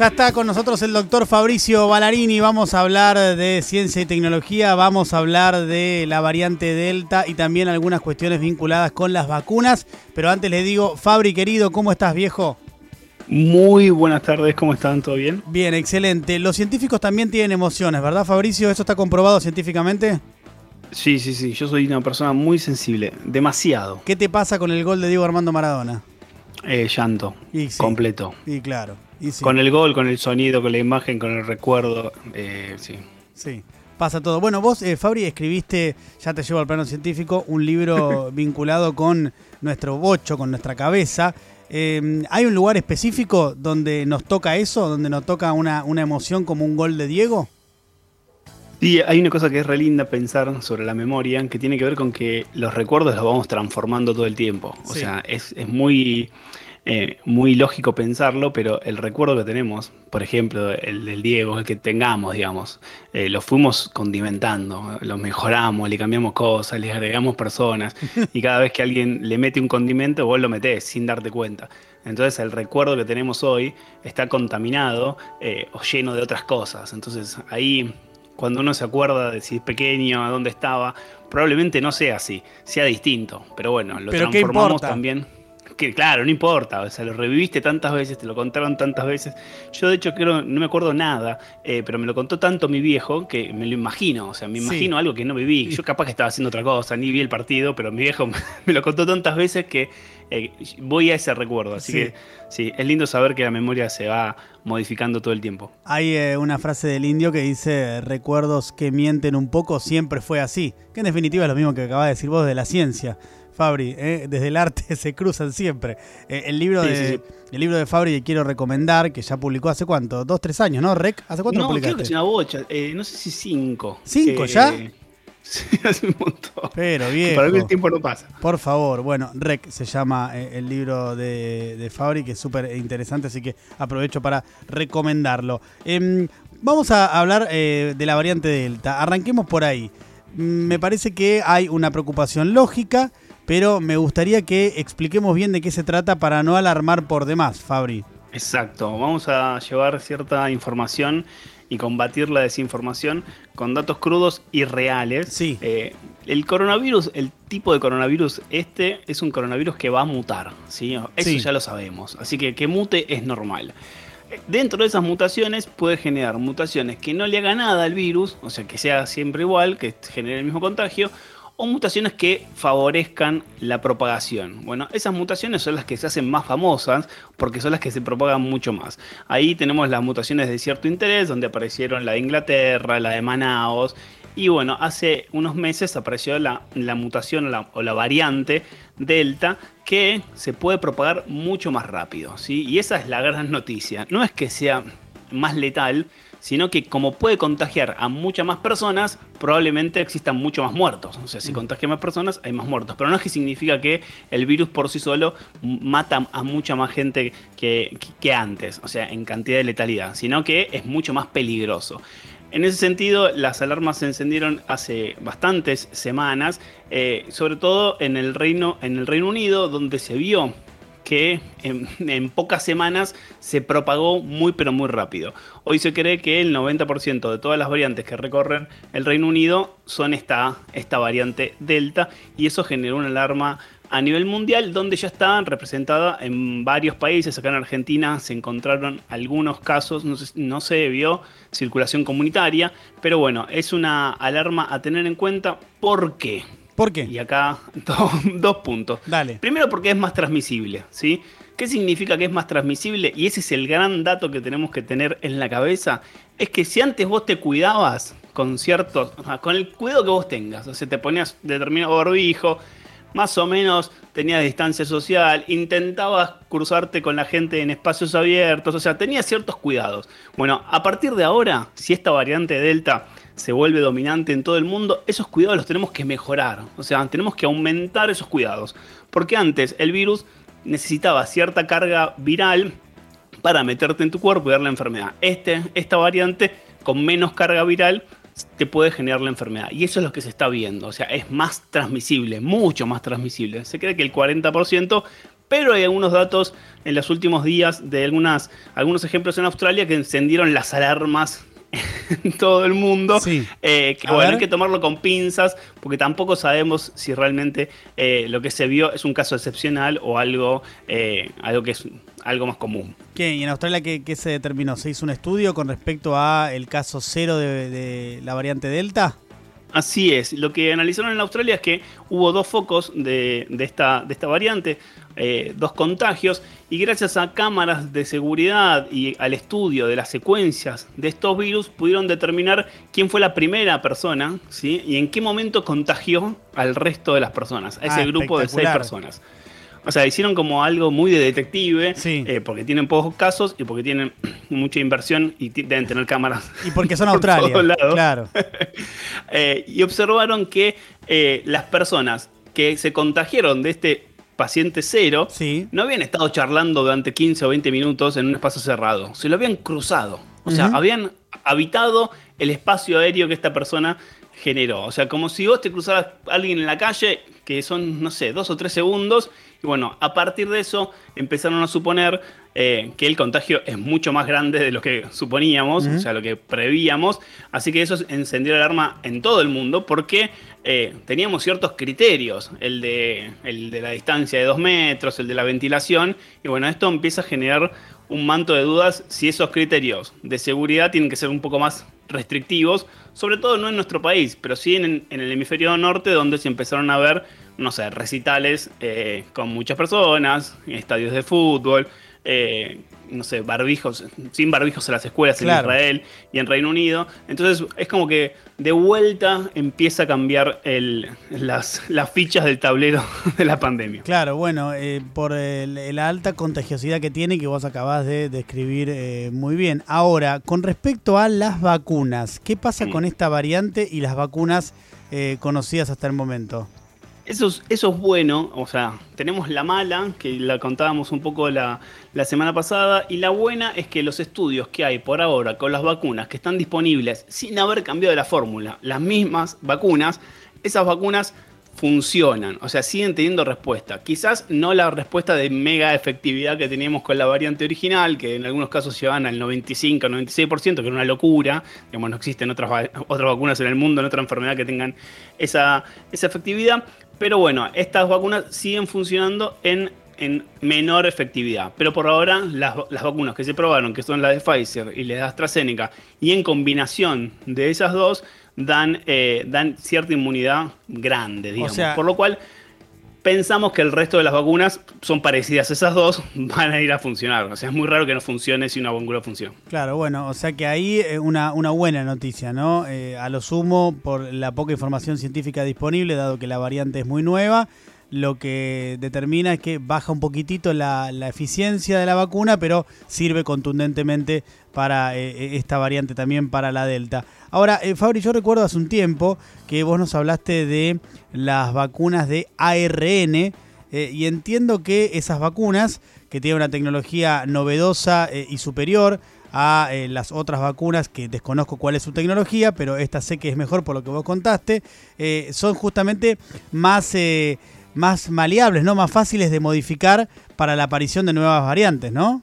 Ya está con nosotros el doctor Fabricio Ballarini. Vamos a hablar de ciencia y tecnología, vamos a hablar de la variante Delta y también algunas cuestiones vinculadas con las vacunas. Pero antes le digo, Fabri querido, ¿cómo estás viejo? Muy buenas tardes, ¿cómo están? ¿Todo bien? Bien, excelente. Los científicos también tienen emociones, ¿verdad Fabricio? ¿Eso está comprobado científicamente? Sí, sí, sí, yo soy una persona muy sensible, demasiado. ¿Qué te pasa con el gol de Diego Armando Maradona? Eh, llanto, completo. Y claro. Con el gol, con el sonido, con la imagen, con el recuerdo, eh, sí. Sí, pasa todo. Bueno, vos, eh, Fabri, escribiste, ya te llevo al plano científico, un libro vinculado con nuestro bocho, con nuestra cabeza. Em, ¿Hay un lugar específico donde nos toca eso, donde nos toca una, una emoción como un gol de Diego? Sí, hay una cosa que es re linda pensar sobre la memoria, que tiene que ver con que los recuerdos los vamos transformando todo el tiempo. O sea, es, es muy eh, muy lógico pensarlo, pero el recuerdo que tenemos, por ejemplo, el del Diego, el que tengamos, digamos, eh, lo fuimos condimentando, lo mejoramos, le cambiamos cosas, le agregamos personas, y cada vez que alguien le mete un condimento, vos lo metés sin darte cuenta. Entonces el recuerdo que tenemos hoy está contaminado eh, o lleno de otras cosas. Entonces ahí, cuando uno se acuerda de si es pequeño, a dónde estaba, probablemente no sea así, sea distinto. Pero bueno, lo transformamos también que claro, no importa, o sea, lo reviviste tantas veces, te lo contaron tantas veces. Yo de hecho creo, no me acuerdo nada, eh, pero me lo contó tanto mi viejo que me lo imagino, o sea, me imagino algo que no me vi. Yo capaz que estaba haciendo otra cosa, ni vi el partido, pero mi viejo me lo contó tantas veces que eh, voy a ese recuerdo. Así que sí, es lindo saber que la memoria se va modificando todo el tiempo. Hay eh, una frase del indio que dice, recuerdos que mienten un poco, siempre fue así, que en definitiva es lo mismo que acaba de decir vos de la ciencia. Fabri, ¿eh? desde el arte se cruzan siempre. Eh, el, libro de, el libro de Fabri que quiero recomendar, que ya publicó hace cuánto, dos, tres años, ¿no, Rec? ¿Hace cuánto no, lo publicaste? creo que es una bocha, eh, no sé si cinco. ¿Cinco ya? Sí, hace un montón. Pero bien. Para mí el tiempo no pasa. Por favor, bueno, Rec se llama el libro de, de Fabri, que es súper interesante, así que aprovecho para recomendarlo. Em, vamos a hablar de la variante Delta. Arranquemos por ahí. Mm, me parece que hay una preocupación lógica pero me gustaría que expliquemos bien de qué se trata para no alarmar por demás, Fabri. Exacto, vamos a llevar cierta información y combatir la desinformación con datos crudos y reales. Sí. Eh, el coronavirus, el tipo de coronavirus este es un coronavirus que va a mutar, ¿sí? Eso ya lo sabemos, así que que mute es normal. Dentro de esas mutaciones puede generar mutaciones que no le haga nada al virus, o sea, que sea siempre igual, que genere el mismo contagio, o mutaciones que favorezcan la propagación. Bueno, esas mutaciones son las que se hacen más famosas porque son las que se propagan mucho más. Ahí tenemos las mutaciones de cierto interés, donde aparecieron la de Inglaterra, la de Manaos. Y bueno, hace unos meses apareció la, mutación o la variante Delta que se puede propagar mucho más rápido. ¿sí? Y esa es la gran noticia. No es que sea más letal, sino que como puede contagiar a muchas más personas, probablemente existan mucho más muertos. O sea, si mm. contagia más personas, hay más muertos. Pero no es que significa que el virus por sí solo mata a mucha más gente que, antes, o sea, en cantidad de letalidad, sino que es mucho más peligroso. En ese sentido, las alarmas se encendieron hace bastantes semanas, eh, sobre todo en el, Reino, en el Reino Unido, donde se vio que en, pocas semanas se propagó muy pero muy rápido. Hoy se cree que el 90% de todas las variantes que recorren el Reino Unido son esta, esta variante Delta y eso generó una alarma a nivel mundial donde ya está representada en varios países. Acá en Argentina se encontraron algunos casos, no se, no se vio circulación comunitaria, pero bueno, es una alarma a tener en cuenta. ¿Por qué? ¿Por qué? Y acá dos, puntos. Dale. Primero porque es más transmisible, ¿sí? ¿Qué significa que es más transmisible? Y ese es el gran dato que tenemos que tener en la cabeza. Es que si antes vos te cuidabas con ciertos, con el cuidado que vos tengas, o sea, te ponías determinado barbijo, más o menos tenías distancia social, intentabas cruzarte con la gente en espacios abiertos, o sea, tenías ciertos cuidados. Bueno, a partir de ahora, si esta variante Delta se vuelve dominante en todo el mundo, esos cuidados los tenemos que mejorar. O sea, tenemos que aumentar esos cuidados. Porque antes el virus necesitaba cierta carga viral para meterte en tu cuerpo y dar la enfermedad. Este, esta variante con menos carga viral te puede generar la enfermedad. Y eso es lo que se está viendo. O sea, es más transmisible, mucho más transmisible. Se cree que el 40%, Pero hay algunos datos en los últimos días de algunas, algunos ejemplos en Australia que encendieron las alarmas en todo el mundo. Eh, que bueno, hay que tomarlo con pinzas porque tampoco sabemos si realmente eh, lo que se vio es un caso excepcional o algo, eh, algo que es algo más común. ¿Qué? ¿Y en Australia qué, se determinó? ¿Se hizo un estudio con respecto a el caso cero de la variante Delta? Así es, lo que analizaron en Australia es que hubo dos focos de, esta, de esta, variante, eh, dos contagios, y gracias a cámaras de seguridad y al estudio de las secuencias de estos virus pudieron determinar quién fue la primera persona ¿sí? y en qué momento contagió al resto de las personas, a ese ah, grupo de seis personas. O sea, hicieron como algo muy de detective, eh, porque tienen pocos casos y porque tienen mucha inversión y deben tener cámaras. Y porque son Australia. Claro. Eh, y observaron que eh, las personas que se contagiaron de este paciente cero no habían estado charlando durante 15 o 20 minutos en un espacio cerrado, se lo habían cruzado. O sea, habían habitado el espacio aéreo que esta persona generó. O sea, como si vos te cruzaras a alguien en la calle, que son, no sé, dos o tres segundos, y bueno, a partir de eso empezaron a suponer eh, que el contagio es mucho más grande de lo que suponíamos, o sea, lo que prevíamos. Así que eso encendió la alarma en todo el mundo porque eh, teníamos ciertos criterios, el de, el de la distancia de dos metros, el de la ventilación, y bueno, esto empieza a generar un manto de dudas si esos criterios de seguridad tienen que ser un poco más restrictivos, sobre todo no en nuestro país, pero sí en, en el hemisferio norte, donde se empezaron a ver no sé, recitales eh, con muchas personas, estadios de fútbol, eh, no sé, barbijos, sin barbijos en las escuelas en Israel y en Reino Unido. Entonces es como que de vuelta empieza a cambiar las, las, fichas del tablero de la pandemia. Claro, bueno, eh, por la alta contagiosidad que tiene que vos acabás de describir muy bien. Ahora, con respecto a las vacunas, ¿qué pasa con esta variante y las vacunas conocidas hasta el momento? Eso es, eso es bueno, o sea, tenemos la mala, que la contábamos un poco la, la, semana pasada, y la buena es que los estudios que hay por ahora con las vacunas que están disponibles sin haber cambiado la fórmula, las mismas vacunas, esas vacunas funcionan, o sea, siguen teniendo respuesta. Quizás no la respuesta de mega efectividad que teníamos con la variante original, que en algunos casos llevan al 95, 96%, que era una locura. Digamos, no existen otras, otras vacunas en el mundo, en otra enfermedad que tengan esa, esa efectividad. Pero bueno, estas vacunas siguen funcionando en, en menor efectividad. Pero por ahora, las, vacunas que se probaron, que son las de Pfizer y las de AstraZeneca, y en combinación de esas dos, dan, eh, dan cierta inmunidad grande, digamos. por lo cual pensamos que el resto de las vacunas son parecidas. Esas dos van a ir a funcionar. O sea, es muy raro que no funcione si una vacuna funciona. Claro, bueno, o sea que ahí eh, una, una buena noticia, ¿no? Eh, a lo sumo, por la poca información científica disponible, dado que la variante es muy nueva, lo que determina es que baja un poquitito la, eficiencia de la vacuna, pero sirve contundentemente para eh, eh, esta variante también para la Delta. Ahora, eh, Fabri, yo recuerdo hace un tiempo que vos nos hablaste de las vacunas de ARN y entiendo que esas vacunas, que tienen una tecnología novedosa y superior, a las otras vacunas que desconozco cuál es su tecnología, pero esta sé que es mejor por lo que vos contaste, son justamente más más maleables, ¿no? Más fáciles de modificar para la aparición de nuevas variantes, ¿no?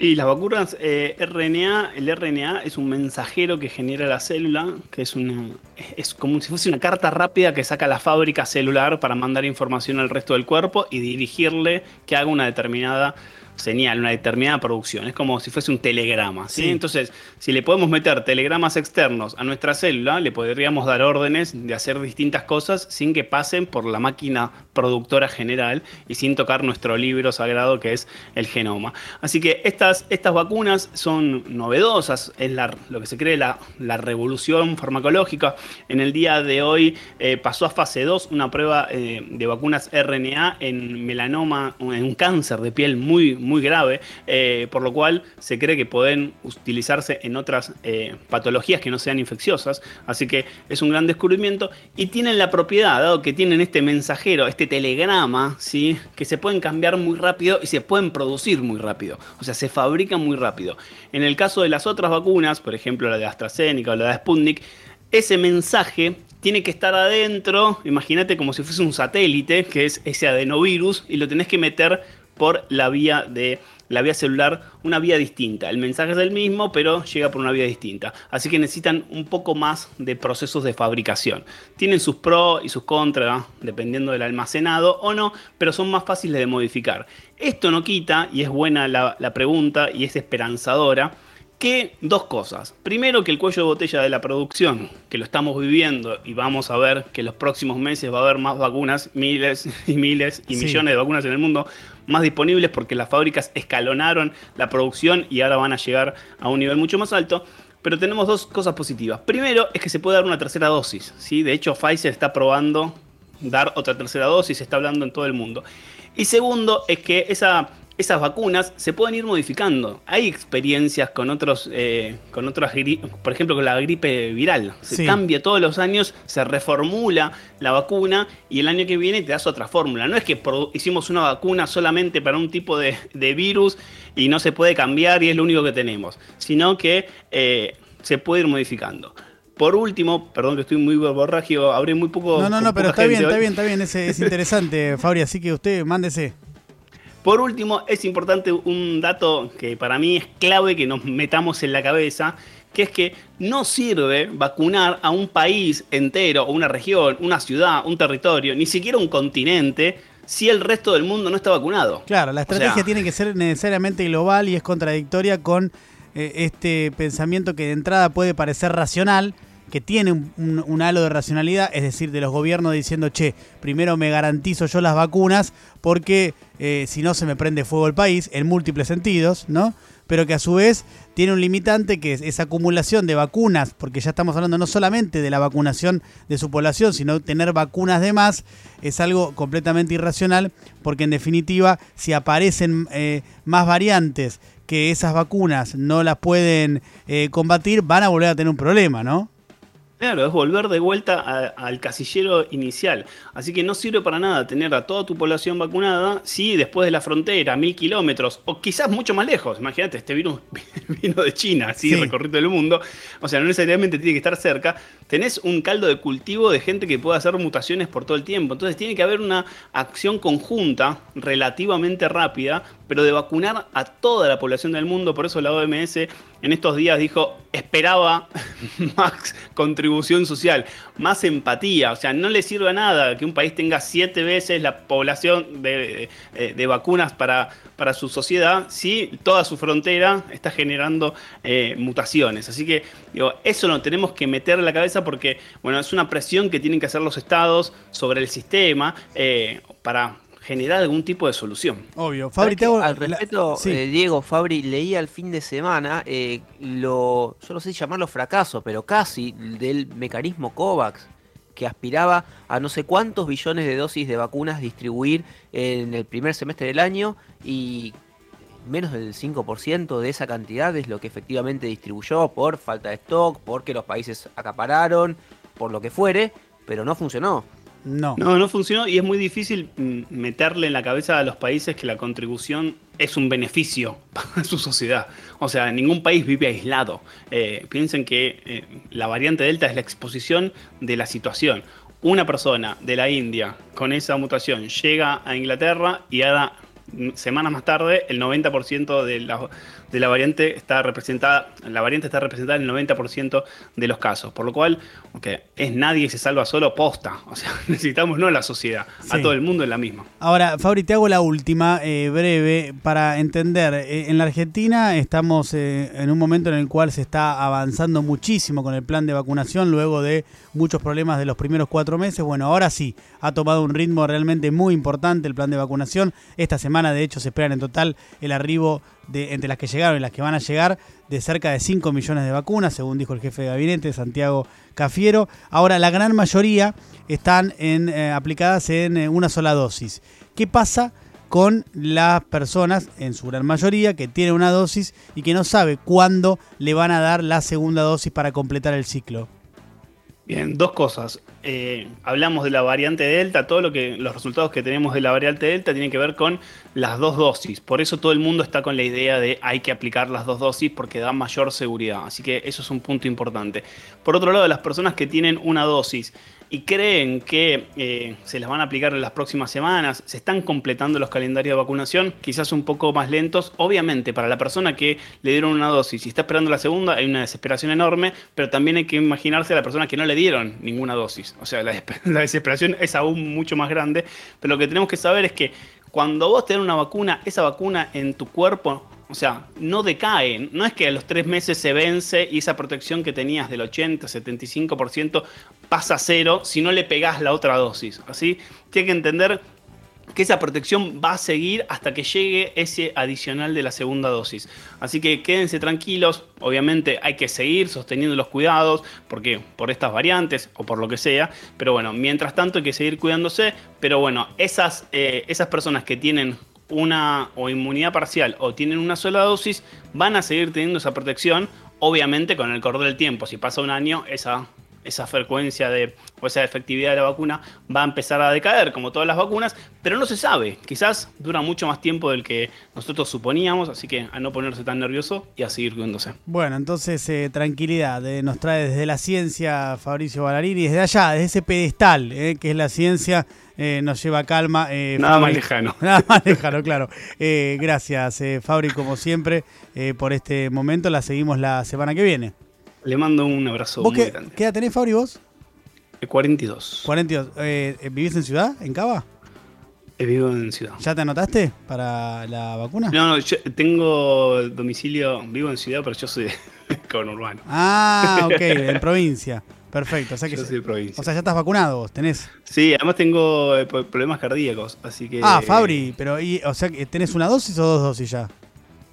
Y las vacunas eh, RNA, el RNA es un mensajero que genera la célula, que es una, es como si fuese una carta rápida que saca la fábrica celular para mandar información al resto del cuerpo y dirigirle que haga una determinada señal, una determinada producción. Es como si fuese un telegrama. ¿sí? Entonces, si le podemos meter telegramas externos a nuestra célula, le podríamos dar órdenes de hacer distintas cosas sin que pasen por la máquina productora general y sin tocar nuestro libro sagrado que es el genoma. Así que estas, estas vacunas son novedosas, es la, lo que se cree la, la revolución farmacológica. En el día de hoy eh, pasó a fase 2 una prueba eh, de vacunas RNA en melanoma, en un cáncer de piel muy, muy grave, eh, por lo cual se cree que pueden utilizarse en otras eh, patologías que no sean infecciosas. Así que es un gran descubrimiento y tienen la propiedad, dado que tienen este mensajero, este telegrama, ¿sí? que se pueden cambiar muy rápido y se pueden producir muy rápido. O sea, se fabrican muy rápido. En el caso de las otras vacunas, por ejemplo la de AstraZeneca o la de Sputnik, ese mensaje tiene que estar adentro, imagínate como si fuese un satélite, que es ese adenovirus, y lo tenés que meter por la vía de la vía celular, una vía distinta. El mensaje es el mismo, pero llega por una vía distinta. Así que necesitan un poco más de procesos de fabricación. Tienen sus pros y sus contras, dependiendo del almacenado o no, pero son más fáciles de modificar. Esto no quita, y es buena la, la pregunta y es esperanzadora, que dos cosas. Primero, que el cuello de botella de la producción, que lo estamos viviendo y vamos a ver que en los próximos meses va a haber más vacunas, miles y miles y millones de vacunas en el mundo, más disponibles porque las fábricas escalonaron la producción y ahora van a llegar a un nivel mucho más alto. Pero tenemos dos cosas positivas. Primero es que se puede dar una tercera dosis. ¿sí? De hecho, Pfizer está probando dar otra tercera dosis, se está hablando en todo el mundo. Y segundo es que esa esas vacunas se pueden ir modificando. Hay experiencias con otros, eh, con otras, por ejemplo, con la gripe viral. Se cambia todos los años, se reformula la vacuna y el año que viene te das otra fórmula. No es que hicimos una vacuna solamente para un tipo de, virus y no se puede cambiar y es lo único que tenemos, sino que eh, se puede ir modificando. Por último, perdón que estoy muy borragio, habré muy poco. No, no, no, pero está bien, está bien, está bien, es, es interesante, Fabri, así que usted mándese. Por último, es importante un dato que para mí es clave que nos metamos en la cabeza, que es que no sirve vacunar a un país entero, o una región, una ciudad, un territorio, ni siquiera un continente, si el resto del mundo no está vacunado. Claro, la estrategia tiene que ser necesariamente global y es contradictoria con eh, este pensamiento que de entrada puede parecer racional, que tiene un, halo de racionalidad, es decir, de los gobiernos diciendo, che, primero me garantizo yo las vacunas porque eh, si no se me prende fuego el país, en múltiples sentidos, ¿no? Pero que a su vez tiene un limitante que es esa acumulación de vacunas, porque ya estamos hablando no solamente de la vacunación de su población, sino tener vacunas de más, es algo completamente irracional, porque en definitiva, si aparecen eh, más variantes que esas vacunas no las pueden eh, combatir, van a volver a tener un problema, ¿no? Claro, es volver de vuelta al casillero inicial. Así que no sirve para nada tener a toda tu población vacunada si después de la frontera, mil kilómetros, o quizás mucho más lejos, imagínate, este virus vino de China, así sí. recorrido el mundo, o sea, no necesariamente tiene que estar cerca, tenés un caldo de cultivo de gente que puede hacer mutaciones por todo el tiempo. Entonces tiene que haber una acción conjunta, relativamente rápida, pero de vacunar a toda la población del mundo. Por eso la OMS en estos días dijo, esperaba más contribución social, más empatía. O sea, no le sirve a nada que un país tenga siete veces la población de, vacunas para, para, su sociedad si toda su frontera está generando eh, mutaciones. Así que digo, eso lo tenemos que meter en la cabeza porque bueno, es una presión que tienen que hacer los estados sobre el sistema eh, para generar algún tipo de solución. Obvio. Fabri, al respecto, eh, Diego, Fabri, leí al fin de semana eh, lo, yo no sé llamarlo fracaso, pero casi, del mecanismo COVAX, que aspiraba a no sé cuántos billones de dosis de vacunas distribuir en el primer semestre del año y menos del 5% de esa cantidad es lo que efectivamente distribuyó por falta de stock, porque los países acapararon, por lo que fuere, pero no funcionó. No. No, no funcionó y es muy difícil mm, meterle en la cabeza a los países que la contribución es un beneficio para su sociedad. O sea, ningún país vive aislado. Eh, piensen que eh, la variante Delta es la exposición de la situación. Una persona de la India con esa mutación llega a Inglaterra y ahora semanas más tarde, el 90% de la, de la variante está representada, la variante está representada en el 90% de los casos. Por lo cual, okay, es nadie se salva solo posta. O sea, necesitamos no la sociedad, a todo el mundo en la misma. Ahora, Fabri, te hago la última, eh, breve, para entender. Eh, en la Argentina estamos eh, en un momento en el cual se está avanzando muchísimo con el plan de vacunación luego de muchos problemas de los primeros cuatro meses. Bueno, ahora sí, ha tomado un ritmo realmente muy importante el plan de vacunación. Esta semana, de hecho, se esperan en total el arribo de, entre las que llegaron y las que van a llegar de cerca de 5 millones de vacunas, según dijo el jefe de gabinete, Santiago Cafiero. Ahora, la gran mayoría están eh, aplicadas en eh, una sola dosis. ¿Qué pasa? con las personas, en su gran mayoría, que tienen una dosis y que no sabe cuándo le van a dar la segunda dosis para completar el ciclo. Bien, dos cosas. Eh, hablamos de la variante Delta, todo lo que los resultados que tenemos de la variante Delta tienen que ver con las dos dosis. Por eso todo el mundo está con la idea de hay que aplicar las dos dosis porque da mayor seguridad. Así que eso es un punto importante. Por otro lado, las personas que tienen una dosis y creen que eh, se las van a aplicar en las próximas semanas, se están completando los calendarios de vacunación, quizás un poco más lentos. Obviamente, para la persona que le dieron una dosis y está esperando la segunda, hay una desesperación enorme, pero también hay que imaginarse a la persona que no le dieron ninguna dosis. O sea, la, la desesperación es aún mucho más grande, pero lo que tenemos que saber es que cuando vos tenés una vacuna, esa vacuna en tu cuerpo o sea, no decae. No es que a los tres meses se vence y esa protección que tenías del 80, 75% pasa a cero si no le pegás la otra dosis. Así, tiene que entender que esa protección va a seguir hasta que llegue ese adicional de la segunda dosis. Así que quédense tranquilos, obviamente hay que seguir sosteniendo los cuidados, porque por estas variantes o por lo que sea, pero bueno, mientras tanto hay que seguir cuidándose, pero bueno, esas, eh, esas personas que tienen una o inmunidad parcial o tienen una sola dosis, van a seguir teniendo esa protección, obviamente con el correr del tiempo. Si pasa un año, esa, esa frecuencia de, o esa efectividad de la vacuna va a empezar a decaer, como todas las vacunas, pero no se sabe. Quizás dura mucho más tiempo del que nosotros suponíamos, así que a no ponerse tan nervioso y a seguir cuidándose. Bueno, entonces eh, tranquilidad, eh, nos trae desde la ciencia Fabricio Ballarini, desde allá, desde ese pedestal, eh, que es la ciencia eh, nos lleva calma. Eh, nada más lejano. Nada más lejano, claro. Eh, gracias, Fabri, como siempre, por este momento. La seguimos la semana que viene. Le mando un abrazo muy qué, grande. ¿Qué edad tenés, Fabri, vos? 42. 42. ¿Vivís en ciudad, en Cava? Vivo en ciudad. ¿Ya te anotaste para la vacuna? No, no, yo tengo domicilio, vivo en ciudad, pero yo soy con urbano. Ah, ok, en provincia. Perfecto, o sea que Yo soy provincia. O sea, ya estás vacunado vos, tenés. Sí, además tengo eh, problemas cardíacos, así que. Ah, Fabri, pero y, o sea, ¿tenés una dosis o dos dosis ya?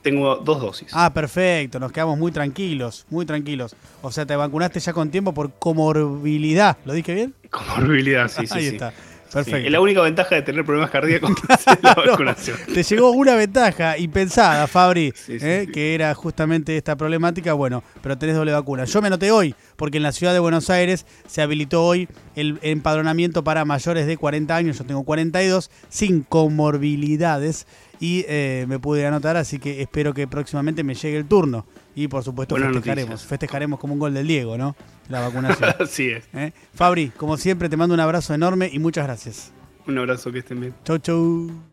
Tengo dos dosis. Ah, perfecto, nos quedamos muy tranquilos, muy tranquilos. O sea, te vacunaste ya con tiempo por comorbilidad, ¿lo dije bien? Comorbilidad, sí, sí. Ahí sí. está. Perfecto. es la única ventaja de tener problemas cardíacos es la vacunación. Te llegó una ventaja impensada, Fabri, ¿eh? que era justamente esta problemática. Bueno, pero tenés doble vacuna. Yo me noté hoy, porque en la ciudad de Buenos Aires se habilitó hoy el empadronamiento para mayores de 40 años. Yo tengo 42, sin comorbilidades y eh, me pude anotar, así que espero que próximamente me llegue el turno. Y por supuesto festejaremos, festejaremos como un gol del Diego, ¿no? La vacunación. Así es. ¿Eh? Fabri, como siempre, te mando un abrazo enorme y muchas gracias. Un abrazo, que estén bien. Chau, chau.